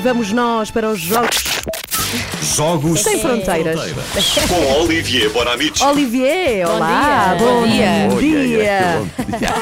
vamos nós para os jogos Jogos sem fronteiras. com Olivier Bonamici. Olivier, olá, dia. bom Bom dia.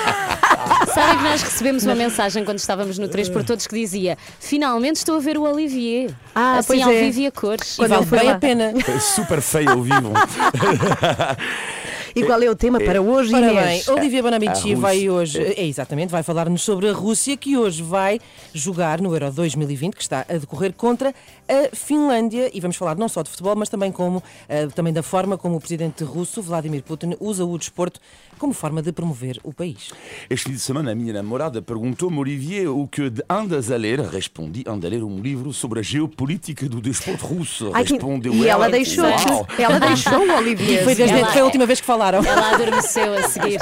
Sabem que nós recebemos uma mensagem quando estávamos no 3 por Todos que dizia: Finalmente estou a ver o Olivier. Ah, assim pois ao é. vivo e a cores. Quando vale foi bem lá. a pena. É super feio ao vivo. E qual é o tema para hoje, Ora Inês? bem, Olivia Bonamici vai hoje, é exatamente, vai falar-nos sobre a Rússia que hoje vai jogar no Euro 2020 que está a decorrer contra a Finlândia e vamos falar não só de futebol, mas também como eh, também da forma como o presidente russo Vladimir Putin usa o desporto como forma de promover o país. Este fim de semana, a minha namorada perguntou-me, Olivier, o que andas a ler? Respondi, ando a ler um livro sobre a geopolítica do desporto russo. Ai, que- Respondeu e ela ela. deixou-te. Uau, Ela deixou Olivier. E foi, desde, Ela- foi a última vez que falaram. Ela adormeceu a seguir.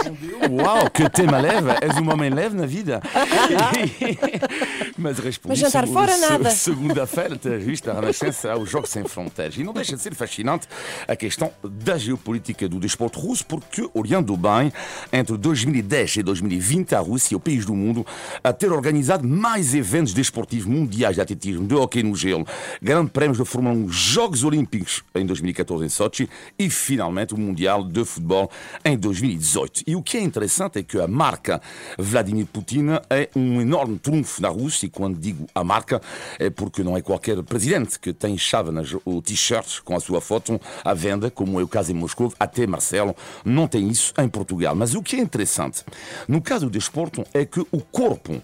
Uau, que tema leve! És um homem leve na vida. Mas respondi. Mas jantar fora, se- nada. Segunda-feira, te viste a Renascença aos Jogos Sem Fronteiras. E não deixa de ser fascinante a questão da geopolítica do desporto russo, porque, olhando bem, entre 2010 e 2020, a Rússia é o país do mundo a ter organizado mais eventos desportivos mundiais de atletismo, de hockey no gelo, Grande Prémios da Fórmula 1, Jogos Olímpicos em 2014 em Sochi e, finalmente, o Mundial de Futebol em 2018. E o que é interessante é que a marca Vladimir Putin é um enorme trunfo na Rússia, e quando digo a marca, é porque não é qualquer presidente que tem chávenas ou t-shirts com a sua foto à venda, como é o caso em Moscou, até Marcelo não tem isso em Portugal. Mas o que é interessante, no caso do desporto, é que o corpo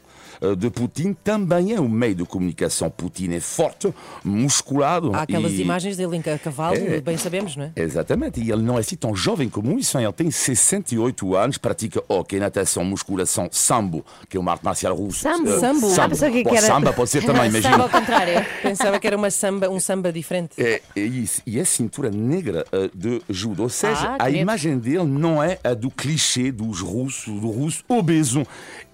de Putin também é um meio de comunicação. Putin é forte, musculado. Há aquelas e... imagens dele em ca- cavalo, É. bem sabemos, não é? Exatamente, e ele não é assim tão jovem como isso, hein? ele tem 68 anos, pratica hockey, natação, musculação, sambo, que é uma arte marcial russa. Sambo? Eh, Sambo? Ah, pensava que Bom, era- Samba pode ser também, imagina. ao contrário. Pensava que era uma samba, um samba diferente. É, é isso. E é cintura negra eh, de judo. Ou seja, Ah, a imagem dele não é a do clichê dos russos, do russo obeso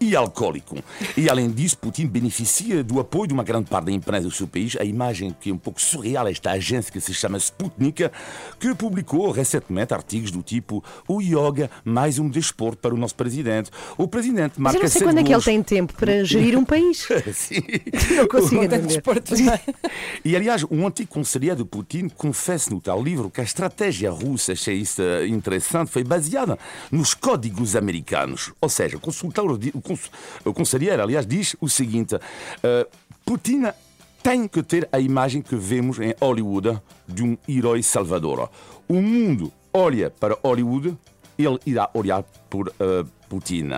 e alcoólico. E além disso, Putin beneficia do apoio de uma grande parte da imprensa do seu país. A imagem que é um pouco surreal, é esta agência que se chama Sputnik, que publicou recentemente artigos do tipo o yoga, mais um desporto para o nosso presidente. O presidente Mas marca eu não sei quando é que ele tem tempo para gerir um país. Sim. Não consigo entender. desporto também. E aliás, um antigo conselheiro de Putin confessa no tal livro que a estratégia russa, achei isso eh, interessante, foi baseada nos códigos americanos. Ou seja, o consultor, di- o cons- o conselheiro, aliás, diz o seguinte: eh, Putin tem que ter a imagem que vemos em Hollywood de um herói salvador. O mundo olha para Hollywood, ele irá olhar por eh, Putin.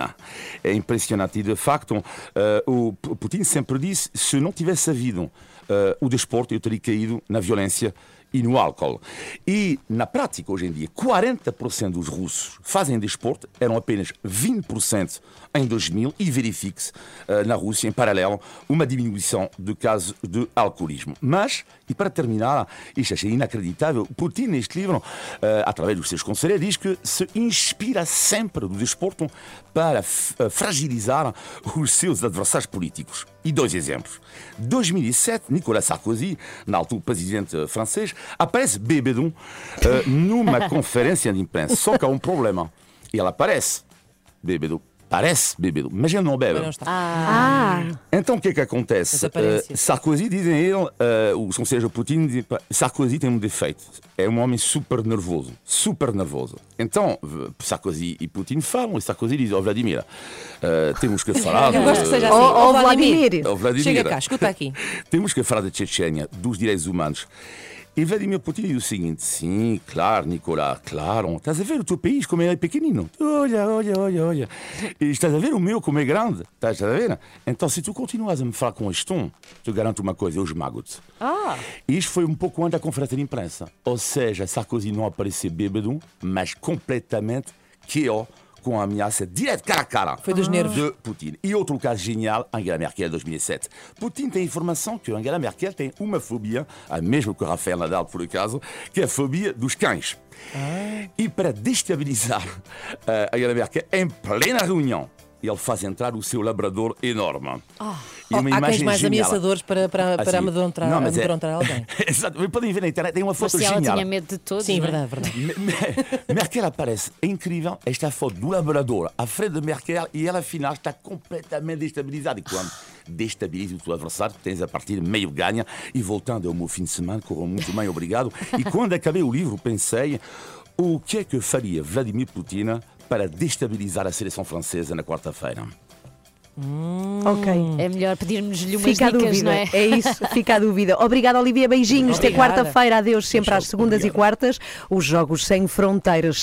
É impressionante. E de facto, eh, o Putin sempre disse: se não tivesse havido eh, o desporto, eu teria caído na violência e no álcool. E na prática, hoje em dia, 40% dos russos fazem desporto, eram apenas 20% em 2000 e verifique-se eh, na Rússia, em paralelo, uma diminuição de casos de alcoolismo. Mas, e para terminar, isto achei inacreditável, Putin, neste livro, eh, através dos seus conselheiros, diz que se inspira sempre do desporto para eh, fragilizar os seus adversários políticos. E dois exemplos. 2007, Nicolas Sarkozy, na altura presidente francês, aparece bêbado eh, numa conferência de imprensa. Só que há um problema. Ele aparece bêbado, parece bêbado, mas ele não bebe. Não está. Ah, Então o que é que acontece? Eh, Sarkozy, dizem ele, eh, os conselheiros de Putin, pá, Sarkozy tem um defeito. É um homem super nervoso. Super nervoso. Então, Sarkozy e Putin falam e Sarkozy diz: Ó Vladimir, eh, temos que falar. Eu gosto que seja assim. Oh, oh, Vladimir. Vladimir. Chega cá, escuta aqui. Temos que falar da Chechênia, dos direitos humanos. E Vladimir Putin diz o seguinte: sim, claro, Nicolás, claro. Estás a ver o teu país como é pequenino? Olha, olha, olha, olha. E estás a ver o meu como é grande? Estás a ver? Então, se tu continuas a me falar com este tom, te garanto uma coisa: eu esmago-te. Ah, Isto foi um pouco antes da conferência de imprensa. Ou seja, Sarkozy não apareceu bêbado, mas completamente KO com a ameaça direta cara a cara. Foi dos nervos. De Putin. E outro caso genial, Angela Merkel, 2007. Putin tem informação que Angela Merkel tem uma fobia, a mesma que o Rafael Nadal, por acaso, que é a fobia dos cães. E para destabilizar eh, Angela Merkel, em plena reunião, ele faz entrar o seu labrador enorme. E Oh, há cães mais genial. ameaçadores para, para, para Assim, amedrontar, não, mas é- amedrontar alguém. Exato, podem ver na internet, tem uma mas foto se ela genial. tinha medo de todos. Sim, não é? verdade, verdade. Me- me- Merkel aparece, é incrível, esta foto do labrador à frente de Merkel e ela afinal está completamente destabilizada. E quando destabiliza o teu adversário, tens a partida meio ganha e voltando ao meu fim de semana, correu muito bem, obrigado. E quando acabei o livro, pensei o que é que faria Vladimir Putin para destabilizar a seleção francesa na quarta-feira. Ok. É melhor pedirmos-lhe umas Fica dicas, dúvida. não é? É isso, fica a dúvida. Obrigada, Olivia. Beijinhos. Até quarta-feira. Adeus, sempre às segundas e obrigado. quartas. Os Jogos Sem Fronteiras.